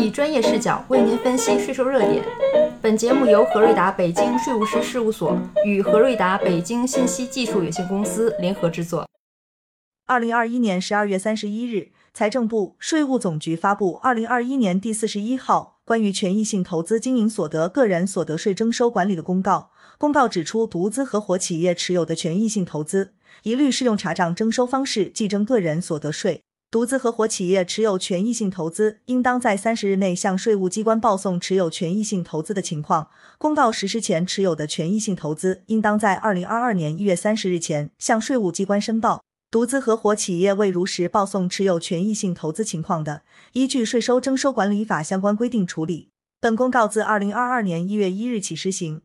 以专业视角为您分析税收热点。本节目由何瑞达北京税务师事务所与何瑞达北京信息技术有限公司联合制作。二零二一年十二月三十一日，财政部、税务总局发布二零二一年第四十一号关于权益性投资经营所得个人所得税征收管理的公告。公告指出，独资合伙企业持有的权益性投资，一律适用查账征收方式计征个人所得税。独资合伙企业持有权益性投资，应当在三十日内向税务机关报送持有权益性投资的情况。公告实施前持有的权益性投资，应当在二零二二年一月三十日前向税务机关申报。独资合伙企业未如实报送持有权益性投资情况的，依据税收征收管理法相关规定处理。本公告自二零二二年一月一日起施行。